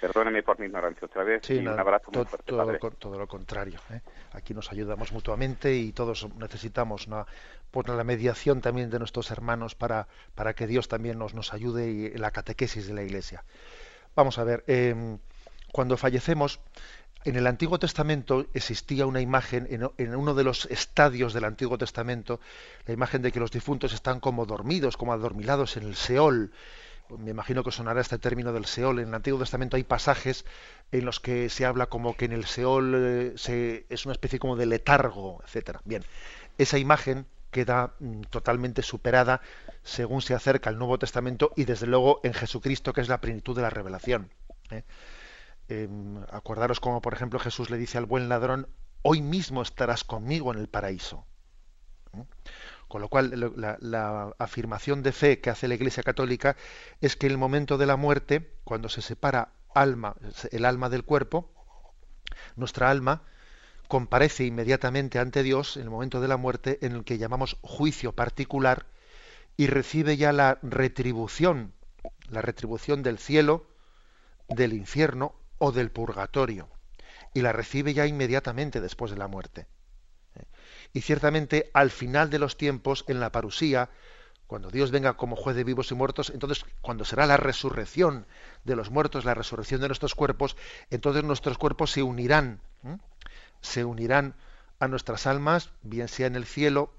Perdóneme por mi ignorancia otra vez. y un abrazo muy fuerte, todo, Lo, todo lo contrario. ¿eh? Aquí nos ayudamos mutuamente y todos necesitamos una, pues, la mediación también de nuestros hermanos para, para que Dios también nos, nos ayude en la catequesis de la Iglesia. Vamos a ver. Eh, cuando fallecemos, en el Antiguo Testamento existía una imagen, en, uno de los estadios del Antiguo Testamento, la imagen de que los difuntos están como dormidos, como adormilados en el Seol. Me imagino que sonará este término del Seol. En el Antiguo Testamento hay pasajes en los que se habla como que en el Seol eh, es una especie como de letargo, etcétera. Bien, esa imagen queda mm, totalmente superada según se acerca al Nuevo Testamento y desde luego en Jesucristo, que es la plenitud de la revelación. ¿eh? Em, acordaros como por ejemplo Jesús le dice al buen ladrón, hoy mismo estarás conmigo en el paraíso. ¿Mm? Con lo cual, la, afirmación de fe que hace la Iglesia Católica es que en el momento de la muerte, cuando se separa alma, el alma del cuerpo, nuestra alma comparece inmediatamente ante Dios en el momento de la muerte en el que llamamos juicio particular y recibe ya la retribución, la retribución del cielo, del infierno o del purgatorio y la recibe ya inmediatamente después de la muerte. ¿Eh? Y ciertamente al final de los tiempos, en la parusía, cuando Dios venga como juez de vivos y muertos, entonces cuando será la resurrección de los muertos, la resurrección de nuestros cuerpos, entonces nuestros cuerpos se unirán, se unirán a nuestras almas, bien sea en el cielo,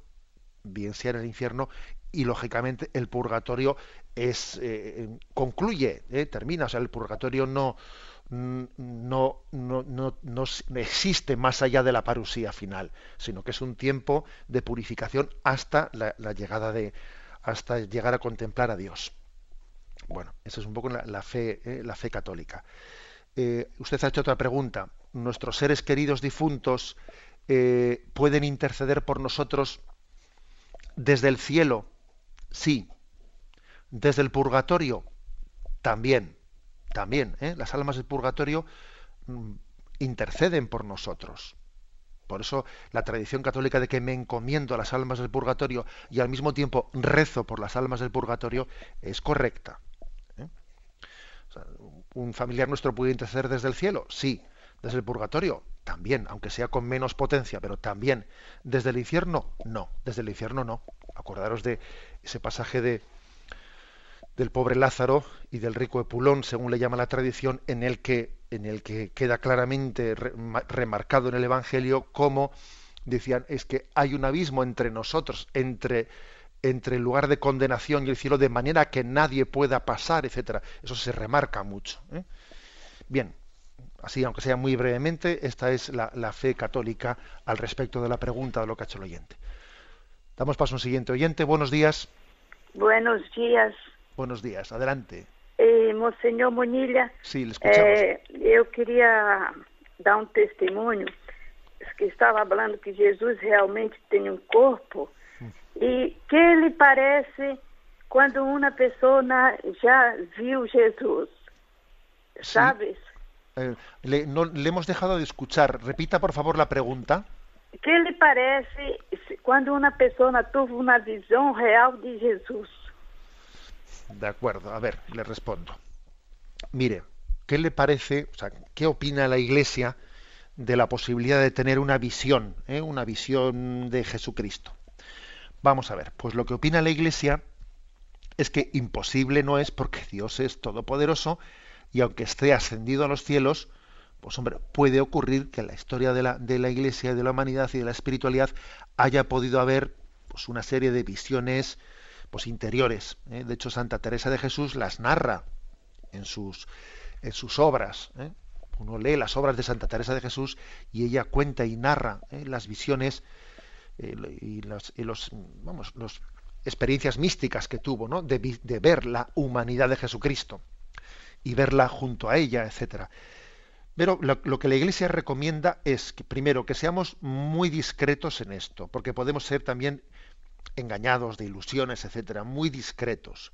bien sea en el infierno, y lógicamente el purgatorio es eh, concluye, eh, termina, o sea, el purgatorio no no, no, no, existe más allá de la parusía final, sino que es un tiempo de purificación hasta la, llegada de hasta llegar a contemplar a Dios. Bueno, esa es un poco la, fe, eh, la fe católica. usted ha hecho otra pregunta. ¿Nuestros seres queridos difuntos pueden interceder por nosotros desde el cielo? Sí. Desde el purgatorio, también. También. ¿eh? Las almas del purgatorio mm, interceden por nosotros. Por eso la tradición católica de que me encomiendo a las almas del purgatorio y al mismo tiempo rezo por las almas del purgatorio es correcta. ¿eh? ¿Un familiar nuestro puede interceder desde el cielo? Sí. ¿Desde el purgatorio? También, aunque sea con menos potencia, pero también. ¿Desde el infierno? No. Desde el infierno no. Acordaros de ese pasaje de, del pobre Lázaro y del rico Epulón, según le llama la tradición, en el que, en el que queda claramente remarcado en el Evangelio cómo decían es que hay un abismo entre nosotros, entre, entre el lugar de condenación y el cielo, de manera que nadie pueda pasar, etcétera. Eso se remarca mucho. ¿eh? Bien, así, aunque sea muy brevemente, esta es la, la, fe católica al respecto de la pregunta de lo que ha hecho el oyente. Damos paso a un siguiente oyente. Buenos días. Buenos días. Buenos días. Adelante. Eh, Monsenhor Monilha. Sí, le escuchamos. Eh, eu queria dar um testemunho que estava falando que Jesus realmente tem um corpo hum. e que lhe parece quando uma pessoa já viu Jesus, sí. ¿sabes? Eh, le, no, le hemos dejado de escuchar. Repita, por favor, la pregunta. que lhe parece quando uma pessoa tuvo uma visão real de Jesus? De acuerdo, a ver, le respondo. Mire, ¿qué le parece, o sea, qué opina la Iglesia de la posibilidad de tener una visión, eh, una visión de Jesucristo? Vamos a ver, pues lo que opina la Iglesia es que imposible no es porque Dios es todopoderoso y aunque esté ascendido a los cielos, pues hombre, puede ocurrir que en la historia de la, de la Iglesia, de la humanidad y de la espiritualidad haya podido haber pues, una serie de visiones interiores. ¿eh? De hecho, Santa Teresa de Jesús las narra en sus, en sus obras. ¿eh? Uno lee las obras de Santa Teresa de Jesús y ella cuenta y narra ¿eh? las visiones y, las, y los, vamos, los experiencias místicas que tuvo, ¿no? de, de ver la humanidad de Jesucristo y verla junto a ella, etcétera. Pero lo, que la Iglesia recomienda es que, primero, que seamos muy discretos en esto, porque podemos ser también engañados de ilusiones, etcétera, muy discretos.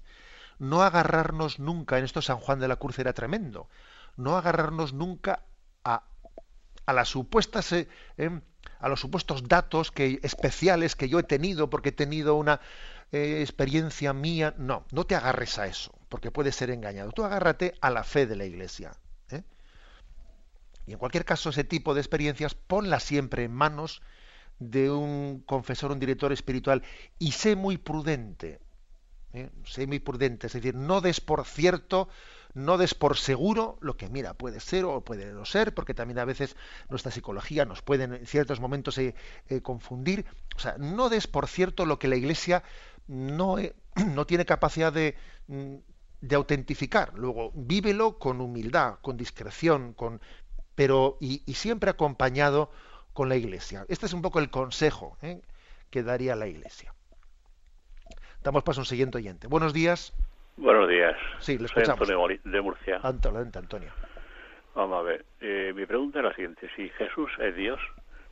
No agarrarnos nunca, en esto San Juan de la Cruz era tremendo, no agarrarnos nunca a, a las supuestas, eh, em, a los supuestos datos que, especiales que yo he tenido porque he tenido una eh, experiencia mía. No, no te agarres a eso, porque puedes ser engañado. Tú agárrate a la fe de la Iglesia. Y en cualquier caso, ese tipo de experiencias ponla siempre en manos de un confesor, un director espiritual, y sé muy prudente. ¿eh? Sé muy prudente, es decir, no des por cierto, no des por seguro lo que, mira, puede ser o puede no ser, porque también a veces nuestra psicología nos puede en ciertos momentos eh, eh, confundir. O sea, no des por cierto lo que la Iglesia no, no tiene capacidad de, mm, de autentificar. Luego, vívelo con humildad, con discreción, con, pero y, siempre acompañado con la Iglesia. Este es un poco el consejo ¿eh? que daría la Iglesia. Damos paso a un siguiente oyente. Buenos días. Buenos días. Sí, le escuchamos. Soy Antonio de Murcia. Antonio, Antonio. Vamos a ver. Eh, mi pregunta es la siguiente. Si Jesús es Dios,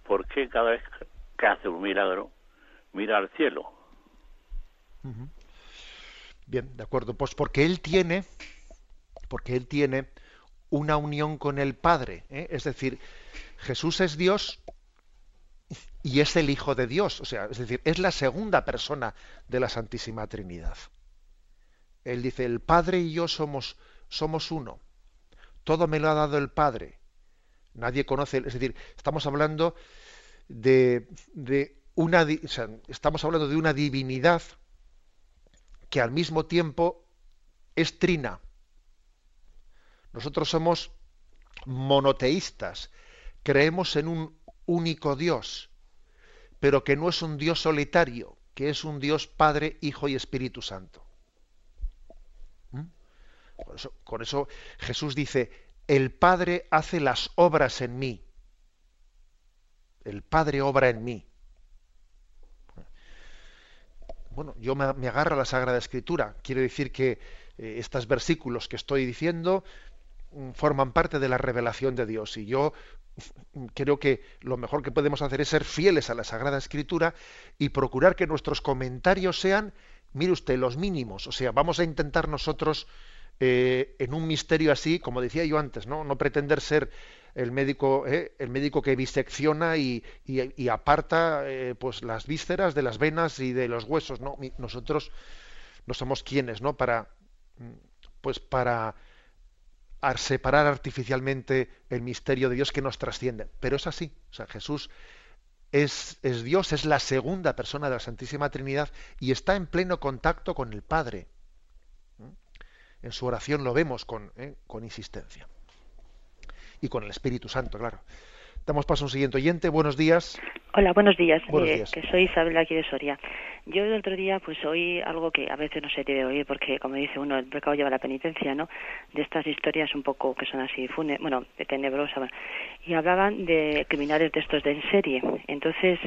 ¿por qué cada vez que hace un milagro mira al cielo? Bien, de acuerdo. Pues porque Él tiene, porque Él tiene una unión con el Padre. ¿eh? Es decir, Jesús es Dios y es el Hijo de Dios. O sea, es decir, es la segunda persona de la Santísima Trinidad. Él dice, el Padre y yo somos, somos uno. Todo me lo ha dado el Padre. Nadie conoce, es decir, estamos hablando de, de una, estamos hablando de una divinidad que al mismo tiempo es trina. Nosotros somos monoteístas, creemos en un único Dios, pero que no es un Dios solitario, que es un Dios Padre, Hijo y Espíritu Santo. ¿Mm? con eso Jesús dice, el Padre hace las obras en mí. El Padre obra en mí. Bueno, yo me, agarro a la Sagrada Escritura. Quiero decir que eh, estos versículos que estoy diciendo mm, forman parte de la revelación de Dios. Y yo creo que lo mejor que podemos hacer es ser fieles a la Sagrada Escritura y procurar que nuestros comentarios sean, mire usted, los mínimos. O sea, vamos a intentar nosotros eh, en un misterio así, como decía yo antes, no, no pretender ser el médico, eh, el médico que bisecciona y, aparta eh, pues las vísceras de las venas y de los huesos, no, nosotros no somos quienes, ¿no? Para mm, pues para separar artificialmente el misterio de Dios que nos trasciende. Pero es así. O sea, Jesús es, es, Dios, es la segunda persona de la Santísima Trinidad y está en pleno contacto con el Padre en su oración lo vemos con, eh, con insistencia. Y con el Espíritu Santo, claro. Damos paso a un siguiente oyente. Buenos días. Hola, buenos días. Eh, que soy Isabel aquí de Soria. Yo el otro día pues oí algo que a veces no se debe oír porque, como dice uno, el pecado lleva la penitencia, ¿no? De estas historias un poco que son así, fune, bueno, de tenebrosa. Y hablaban de criminales de estos de en serie. Entonces,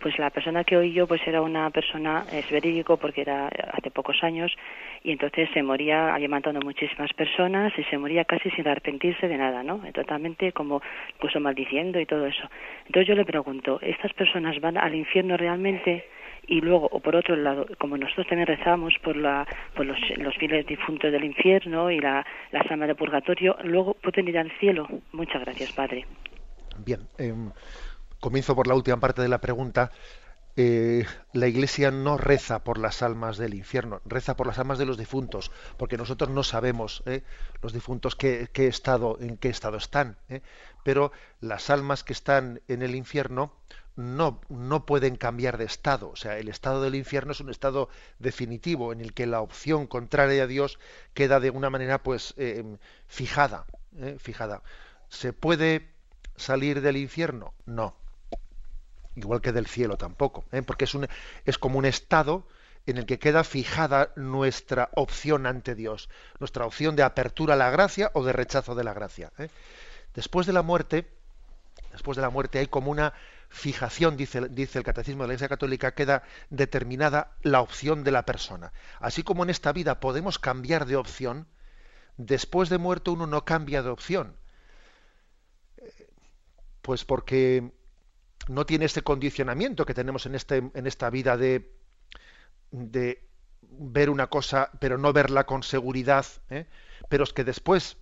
pues la persona que oí yo pues era una persona, es verídico porque era hace pocos años y entonces se moría, había matado a muchísimas personas y se moría casi sin arrepentirse de nada, ¿no? Totalmente como incluso maldiciendo y todo eso. Entonces yo le pregunto, ¿estas personas van al infierno realmente? Y luego o por otro lado como nosotros también rezamos por la por los, los fieles difuntos del infierno y la la del purgatorio luego pueden ir al cielo muchas gracias padre bien em, comienzo por la última parte de la pregunta. Eh, la Iglesia no reza por las almas del infierno, reza por las almas de los difuntos, porque nosotros no sabemos eh, los difuntos qué, estado, en qué estado están, eh, pero las almas que están en el infierno no, no pueden cambiar de estado. O sea, el estado del infierno es un estado definitivo en el que la opción contraria a Dios queda de una manera pues fijada, fijada. ¿Se puede salir del infierno? No igual que del cielo tampoco, ¿eh? porque es, un, es como un estado en el que queda fijada nuestra opción ante Dios, nuestra opción de apertura a la gracia o de rechazo de la gracia. ¿eh? Después de la muerte, después de la muerte hay como una fijación, dice, el Catecismo de la Iglesia Católica, queda determinada la opción de la persona. Así como en esta vida podemos cambiar de opción, después de muerto uno no cambia de opción. Eh, pues porque no tiene ese condicionamiento que tenemos en, este, esta vida de, de ver una cosa pero no verla con seguridad, ¿eh? pero es que después,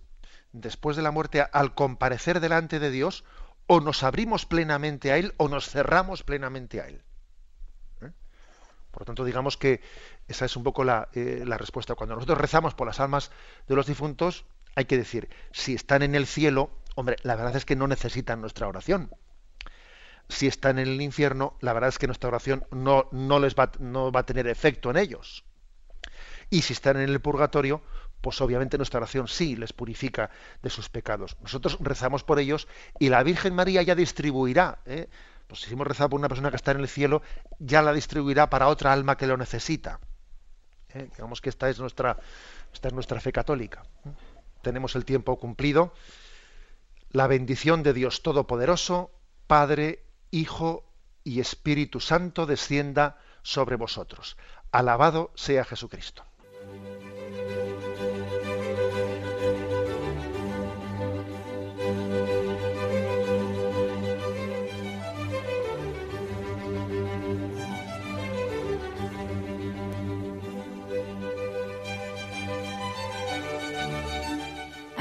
después de la muerte, al comparecer delante de Dios, o nos abrimos plenamente a Él o nos cerramos plenamente a Él. ¿eh? Por lo tanto, digamos que esa es un poco la, eh, la respuesta. Cuando nosotros rezamos por las almas de los difuntos, hay que decir, si están en el cielo, hombre, la verdad es que no necesitan nuestra oración si están en el infierno, la verdad es que nuestra oración no, no les va, no va a tener efecto en ellos. Y si están en el purgatorio, pues obviamente nuestra oración sí les purifica de sus pecados. Nosotros rezamos por ellos y la Virgen María ya distribuirá, ¿eh? pues si hemos rezado por una persona que está en el cielo, ya la distribuirá para otra alma que lo necesita. ¿eh? Digamos que esta es nuestra, esta es nuestra fe católica. ¿eh? Tenemos el tiempo cumplido. La bendición de Dios Todopoderoso, Padre, Hijo y Espíritu Santo descienda sobre vosotros. Alabado sea Jesucristo.